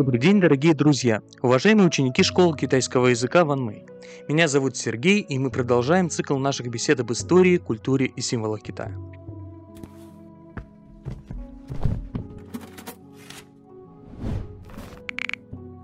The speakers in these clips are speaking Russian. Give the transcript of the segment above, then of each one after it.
Добрый день, дорогие друзья, уважаемые ученики школы китайского языка Ван Мэй. Меня зовут Сергей, и мы продолжаем цикл наших бесед об истории, культуре и символах Китая.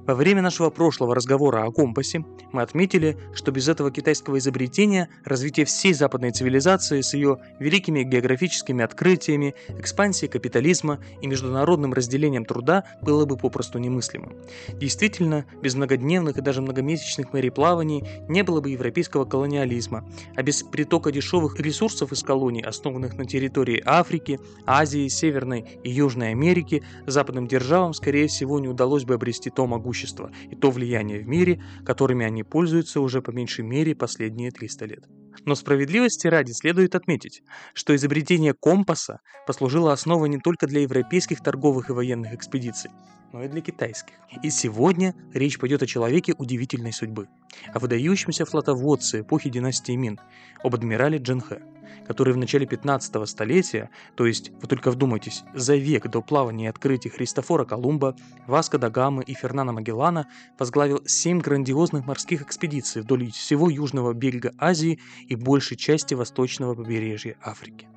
Во время нашего прошлого разговора о компасе мы отметили, что без этого китайского изобретения развитие всей западной цивилизации с ее великими географическими открытиями, экспансией капитализма и международным разделением труда было бы попросту немыслимым. Действительно, без многодневных и даже многомесячных мореплаваний не было бы европейского колониализма, а без притока дешевых ресурсов из колоний, основанных на территории Африки, Азии, Северной и Южной Америки, западным державам, скорее всего, не удалось бы обрести то могущество, могущество и то влияние в мире, которыми они пользуются уже по меньшей мере последние 300 лет. Но справедливости ради следует отметить, что изобретение компаса послужило основой не только для европейских торговых и военных экспедиций, но и для китайских. И сегодня речь пойдет о человеке удивительной судьбы, о выдающемся флотоводце эпохи династии Мин, об адмирале Джинхэ который в начале 15 столетия, то есть, вы только вдумайтесь, за век до плавания и открытия Христофора Колумба, Васко да Гамы и Фернана Магеллана возглавил семь грандиозных морских экспедиций вдоль всего южного берега Азии и большей части восточного побережья Африки.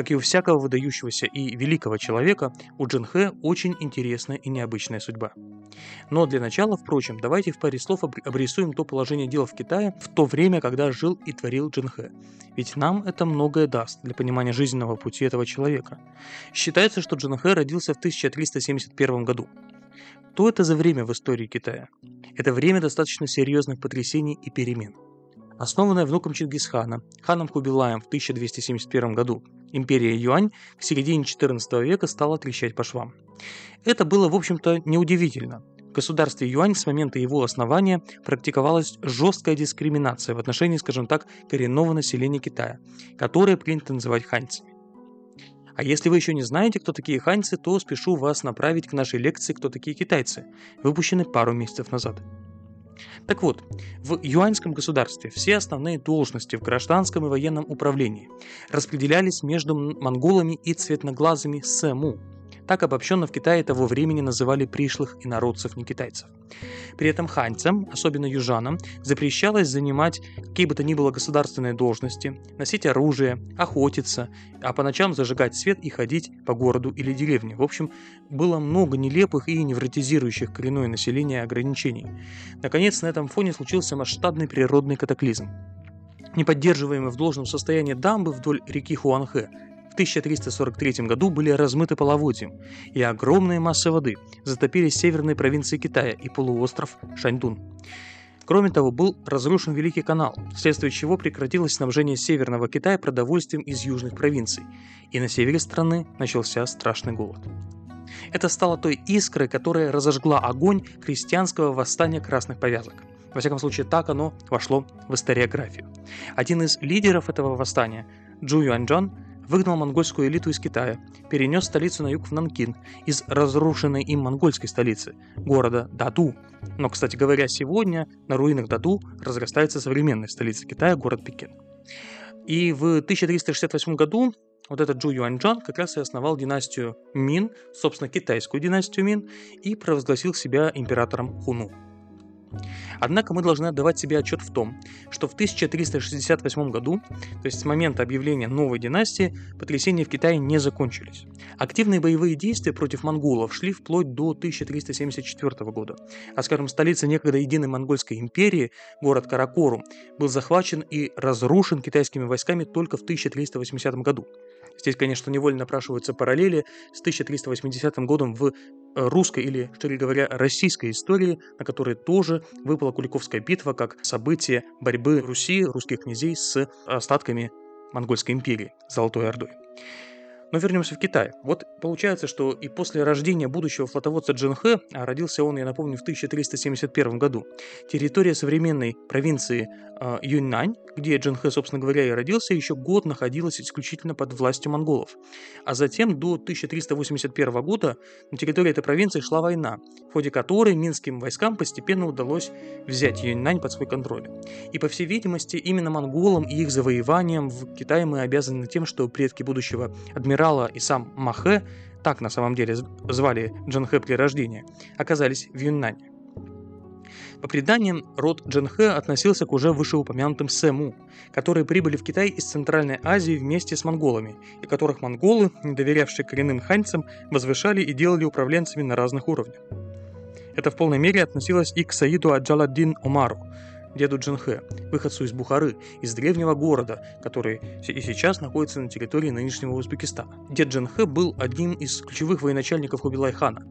Как и у всякого выдающегося и великого человека, у Джинхэ очень интересная и необычная судьба. Но для начала, впрочем, давайте в паре слов обрисуем то положение дел в Китае в то время, когда жил и творил Джинхэ. Ведь нам это многое даст для понимания жизненного пути этого человека. Считается, что Джинхэ родился в 1371 году. То это за время в истории Китая? Это время достаточно серьезных потрясений и перемен. Основанная внуком Чингисхана, ханом Кубилаем в 1271 году, империя Юань к середине XIV века стала трещать по швам. Это было, в общем-то, неудивительно. В государстве Юань с момента его основания практиковалась жесткая дискриминация в отношении, скажем так, коренного населения Китая, которое принято называть ханьцами. А если вы еще не знаете, кто такие ханьцы, то спешу вас направить к нашей лекции «Кто такие китайцы», выпущенной пару месяцев назад. Так вот, в юаньском государстве все основные должности в гражданском и военном управлении распределялись между монголами и цветноглазыми сэму, так обобщенно в Китае того времени называли пришлых инородцев не китайцев. При этом ханьцам, особенно южанам, запрещалось занимать какие бы то ни было государственные должности, носить оружие, охотиться, а по ночам зажигать свет и ходить по городу или деревне. В общем, было много нелепых и невротизирующих коренное население ограничений. Наконец, на этом фоне случился масштабный природный катаклизм. Неподдерживаемые в должном состоянии дамбы вдоль реки Хуанхэ в 1343 году были размыты половодьем, и огромные массы воды затопили северные провинции Китая и полуостров Шаньдун. Кроме того, был разрушен Великий канал, вследствие чего прекратилось снабжение Северного Китая продовольствием из южных провинций, и на севере страны начался страшный голод. Это стало той искрой, которая разожгла огонь крестьянского восстания красных повязок. Во всяком случае, так оно вошло в историографию. Один из лидеров этого восстания, Джу Юаньчжан, выгнал монгольскую элиту из Китая, перенес столицу на юг в Нанкин из разрушенной им монгольской столицы, города Даду. Но, кстати говоря, сегодня на руинах Даду разрастается современная столица Китая, город Пекин. И в 1368 году вот этот Джу Юаньчжан как раз и основал династию Мин, собственно, китайскую династию Мин, и провозгласил себя императором Хуну. Однако мы должны отдавать себе отчет в том, что в 1368 году, то есть с момента объявления новой династии, потрясения в Китае не закончились. Активные боевые действия против монголов шли вплоть до 1374 года, а скажем, столица некогда единой монгольской империи, город Каракорум, был захвачен и разрушен китайскими войсками только в 1380 году. Здесь, конечно, невольно напрашиваются параллели с 1380 годом в русской или, что ли говоря, российской истории, на которой тоже выпала Куликовская битва как событие борьбы Руси, русских князей с остатками Монгольской империи, Золотой Ордой. Но вернемся в Китай. Вот получается, что и после рождения будущего флотоводца Джин Хэ, а родился он, я напомню, в 1371 году, территория современной провинции э, Юньнань, где Джин Хэ, собственно говоря, и родился, еще год находилась исключительно под властью монголов. А затем до 1381 года на территории этой провинции шла война, в ходе которой минским войскам постепенно удалось взять Юньнань под свой контроль. И, по всей видимости, именно монголам и их завоеванием в Китае мы обязаны тем, что предки будущего адмирала адмирала и сам Махе так на самом деле звали Джанхэ при рождении, оказались в Юннане. По преданиям, род Джанхэ относился к уже вышеупомянутым Сэму, которые прибыли в Китай из Центральной Азии вместе с монголами, и которых монголы, не доверявшие коренным ханьцам, возвышали и делали управленцами на разных уровнях. Это в полной мере относилось и к Саиду Аджаладдин Омару, деду Джанхэ, выходцу из Бухары, из древнего города, который и сейчас находится на территории нынешнего Узбекистана. Дед Джанхэ был одним из ключевых военачальников Хубилай-хана.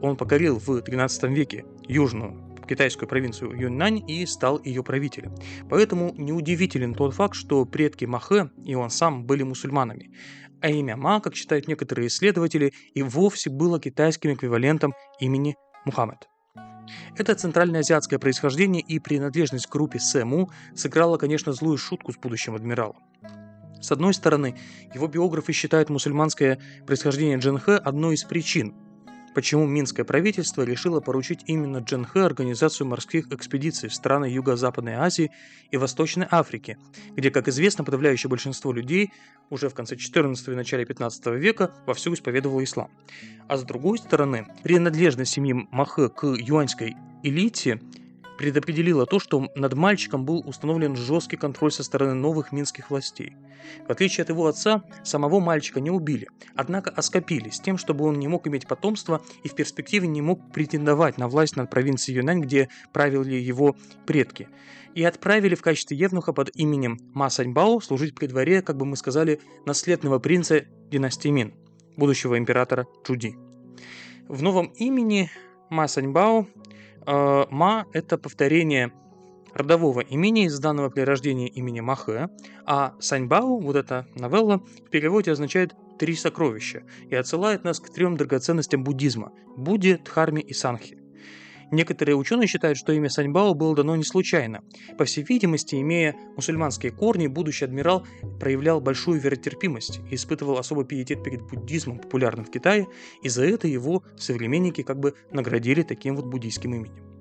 Он покорил в 13 веке южную китайскую провинцию Юньнань и стал ее правителем. Поэтому неудивителен тот факт, что предки Махэ и он сам были мусульманами. А имя Ма, как считают некоторые исследователи, и вовсе было китайским эквивалентом имени Мухаммед. Это центральноазиатское происхождение и принадлежность к группе Сэму сыграла, конечно, злую шутку с будущим адмиралом. С одной стороны, его биографы считают мусульманское происхождение Джанхэ одной из причин, почему минское правительство решило поручить именно Джанхэ организацию морских экспедиций в страны Юго-Западной Азии и Восточной Африки, где, как известно, подавляющее большинство людей уже в конце 14 и начале 15 века вовсю исповедовало ислам. А с другой стороны, принадлежность семьи Махэ к юаньской элите предопределило то, что над мальчиком был установлен жесткий контроль со стороны новых минских властей. В отличие от его отца, самого мальчика не убили, однако оскопили с тем, чтобы он не мог иметь потомства и в перспективе не мог претендовать на власть над провинцией Юнань, где правили его предки. И отправили в качестве евнуха под именем Ма Саньбао служить при дворе, как бы мы сказали, наследного принца династии Мин, будущего императора Чуди. В новом имени Ма Саньбао э, Ма – это повторение родового имени из данного при рождении имени Махэ, а Саньбао, вот эта новелла, в переводе означает «три сокровища» и отсылает нас к трем драгоценностям буддизма – Будде, Дхарме и Санхе. Некоторые ученые считают, что имя Саньбао было дано не случайно. По всей видимости, имея мусульманские корни, будущий адмирал проявлял большую веротерпимость и испытывал особый пиетет перед буддизмом, популярным в Китае, и за это его современники как бы наградили таким вот буддийским именем.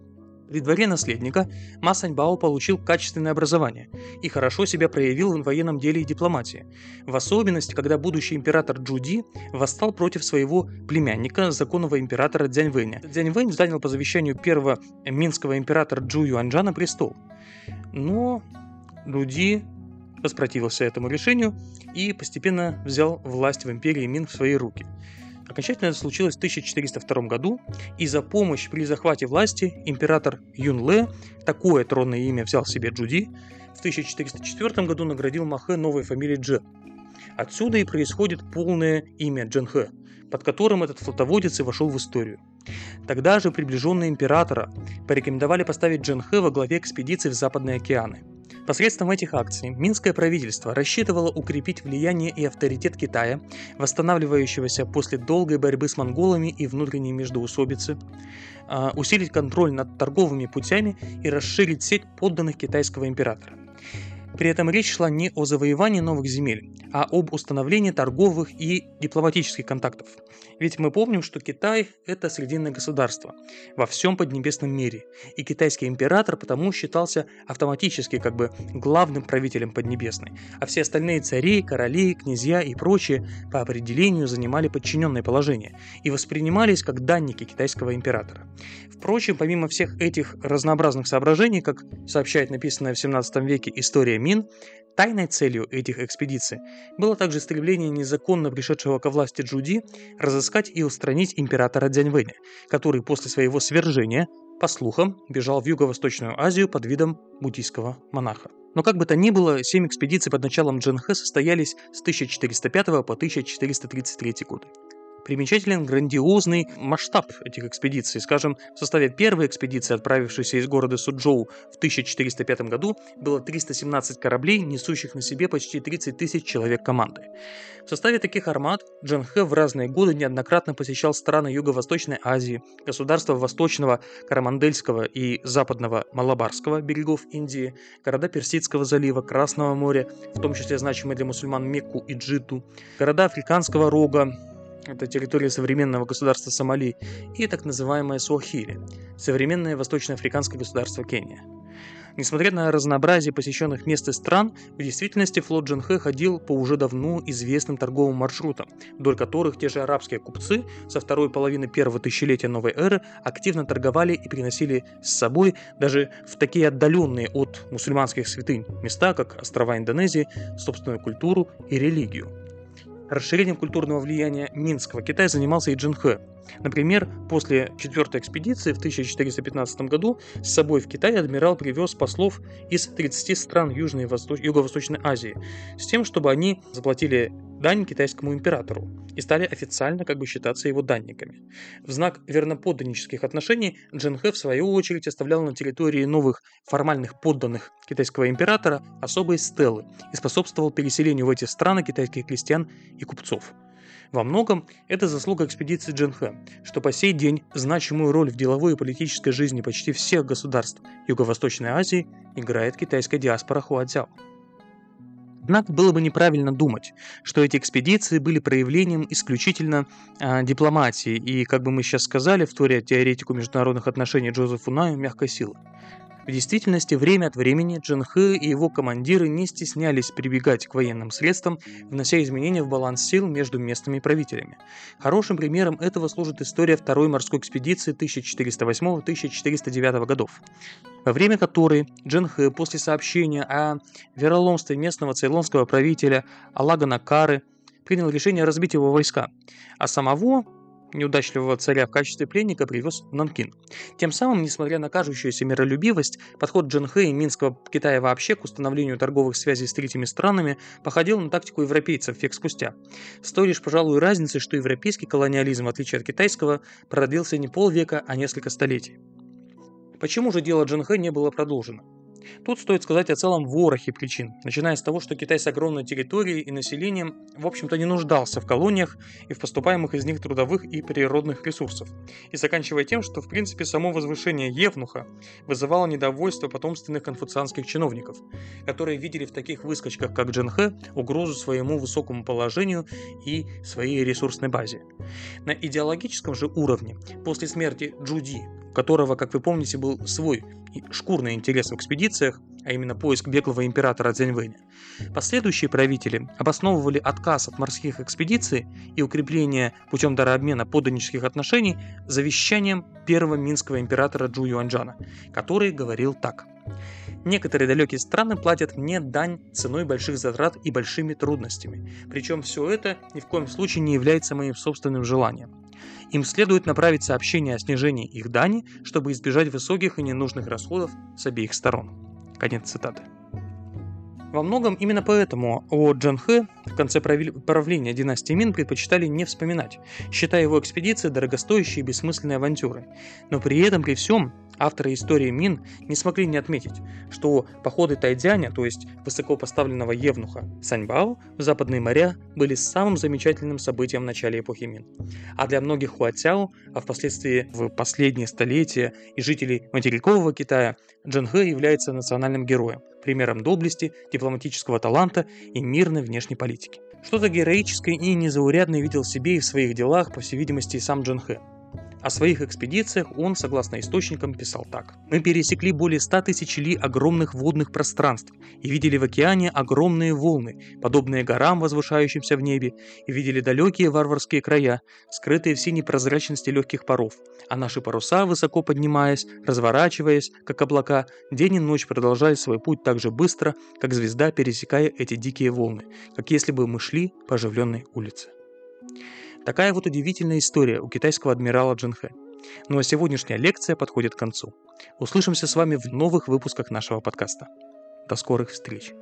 При дворе наследника Ма Саньбао получил качественное образование и хорошо себя проявил в военном деле и дипломатии. В особенности, когда будущий император Джуди восстал против своего племянника, законного императора Дзяньвэня. Дзяньвэнь занял по завещанию первого минского императора Джу Юаньжа на престол. Но Джуди воспротивился этому решению и постепенно взял власть в империи Мин в свои руки – Окончательно это случилось в 1402 году, и за помощь при захвате власти император Юн Ле, такое тронное имя взял себе Джуди, в 1404 году наградил Махэ новой фамилией Дже. Отсюда и происходит полное имя Джанхэ, под которым этот флотоводец и вошел в историю. Тогда же приближенные императора порекомендовали поставить Джанхэ во главе экспедиции в Западные океаны – Посредством этих акций Минское правительство рассчитывало укрепить влияние и авторитет Китая, восстанавливающегося после долгой борьбы с монголами и внутренней междоусобицы, а, усилить контроль над торговыми путями и расширить сеть подданных китайского императора. При этом речь шла не о завоевании новых земель, а об установлении торговых и дипломатических контактов. Ведь мы помним, что Китай – это срединное государство во всем Поднебесном мире, и китайский император потому считался автоматически как бы главным правителем Поднебесной, а все остальные цари, короли, князья и прочие по определению занимали подчиненное положение и воспринимались как данники китайского императора. Впрочем, помимо всех этих разнообразных соображений, как сообщает написанная в 17 веке история Мин, Тайной целью этих экспедиций было также стремление незаконно пришедшего ко власти Джуди разыскать и устранить императора Дзяньвэня, который после своего свержения, по слухам, бежал в Юго-Восточную Азию под видом буддийского монаха. Но как бы то ни было, семь экспедиций под началом Джанхэ состоялись с 1405 по 1433 годы. Примечателен грандиозный масштаб этих экспедиций. Скажем, в составе первой экспедиции, отправившейся из города Суджоу в 1405 году, было 317 кораблей, несущих на себе почти 30 тысяч человек команды. В составе таких армат Джан Хэ в разные годы неоднократно посещал страны Юго-Восточной Азии, государства Восточного Карамандельского и Западного Малабарского берегов Индии, города Персидского залива, Красного моря, в том числе значимые для мусульман Мекку и Джиту, города Африканского рога, это территория современного государства Сомали, и так называемая Суахили, современное восточноафриканское государство Кения. Несмотря на разнообразие посещенных мест и стран, в действительности флот Джанхэ ходил по уже давно известным торговым маршрутам, вдоль которых те же арабские купцы со второй половины первого тысячелетия новой эры активно торговали и приносили с собой даже в такие отдаленные от мусульманских святынь места, как острова Индонезии, собственную культуру и религию. Расширением культурного влияния Минского Китай занимался и Джинхэ. Например, после четвертой экспедиции в 1415 году с собой в Китай адмирал привез послов из 30 стран Южной и Восточной Юго-Восточной Азии с тем, чтобы они заплатили дань китайскому императору и стали официально как бы считаться его данниками. В знак верноподданнических отношений Джинхэ в свою очередь оставлял на территории новых формальных подданных китайского императора особые стелы и способствовал переселению в эти страны китайских крестьян и купцов. Во многом это заслуга экспедиции Джинхэ, что по сей день значимую роль в деловой и политической жизни почти всех государств Юго-Восточной Азии играет китайская диаспора Хуадзяо. Однако было бы неправильно думать, что эти экспедиции были проявлением исключительно э, дипломатии и, как бы мы сейчас сказали, в торе теоретику международных отношений Джозефу Наю, мягкой силы. В действительности, время от времени Джин Хэ и его командиры не стеснялись прибегать к военным средствам, внося изменения в баланс сил между местными правителями. Хорошим примером этого служит история второй морской экспедиции 1408-1409 годов, во время которой Джин Хэ после сообщения о вероломстве местного цейлонского правителя Алагана Кары принял решение разбить его войска, а самого неудачливого царя в качестве пленника привез в Нанкин. Тем самым, несмотря на кажущуюся миролюбивость, подход Джанхэ и Минского Китая вообще к установлению торговых связей с третьими странами походил на тактику европейцев век спустя. С той лишь, пожалуй, разницей, что европейский колониализм, в отличие от китайского, продлился не полвека, а несколько столетий. Почему же дело Джанхэ не было продолжено? Тут стоит сказать о целом ворохе причин, начиная с того, что Китай с огромной территорией и населением, в общем-то, не нуждался в колониях и в поступаемых из них трудовых и природных ресурсов, и заканчивая тем, что, в принципе, само возвышение Евнуха вызывало недовольство потомственных конфуцианских чиновников, которые видели в таких выскочках, как Джанхэ, угрозу своему высокому положению и своей ресурсной базе. На идеологическом же уровне, после смерти Джуди, у которого, как вы помните, был свой шкурный интерес в экспедициях, а именно поиск беглого императора Цзяньвэня, последующие правители обосновывали отказ от морских экспедиций и укрепление путем дарообмена подданнических отношений завещанием первого минского императора Джу Юаньджана, который говорил так. Некоторые далекие страны платят мне дань ценой больших затрат и большими трудностями. Причем все это ни в коем случае не является моим собственным желанием. Им следует направить сообщение о снижении их дани, чтобы избежать высоких и ненужных расходов с обеих сторон. Конец цитаты. Во многом именно поэтому о Джан Хэ в конце правления династии Мин предпочитали не вспоминать, считая его экспедиции дорогостоящей и бессмысленной авантюрой. Но при этом, при всем, авторы истории Мин не смогли не отметить, что походы Тайдзяня, то есть высокопоставленного евнуха Саньбао в западные моря, были самым замечательным событием в начале эпохи Мин. А для многих хуатяо, а впоследствии в последние столетия и жителей материкового Китая, Джан Хэ является национальным героем, примером доблести, дипломатического таланта и мирной внешней политики. Что-то героическое и незаурядное видел себе и в своих делах, по всей видимости, и сам Джан Хэ. О своих экспедициях он, согласно источникам, писал так. «Мы пересекли более 100 тысяч ли огромных водных пространств и видели в океане огромные волны, подобные горам, возвышающимся в небе, и видели далекие варварские края, скрытые в синей прозрачности легких паров, а наши паруса, высоко поднимаясь, разворачиваясь, как облака, день и ночь продолжали свой путь так же быстро, как звезда, пересекая эти дикие волны, как если бы мы шли по оживленной улице. Такая вот удивительная история у китайского адмирала Джинхэ. Ну а сегодняшняя лекция подходит к концу. Услышимся с вами в новых выпусках нашего подкаста. До скорых встреч!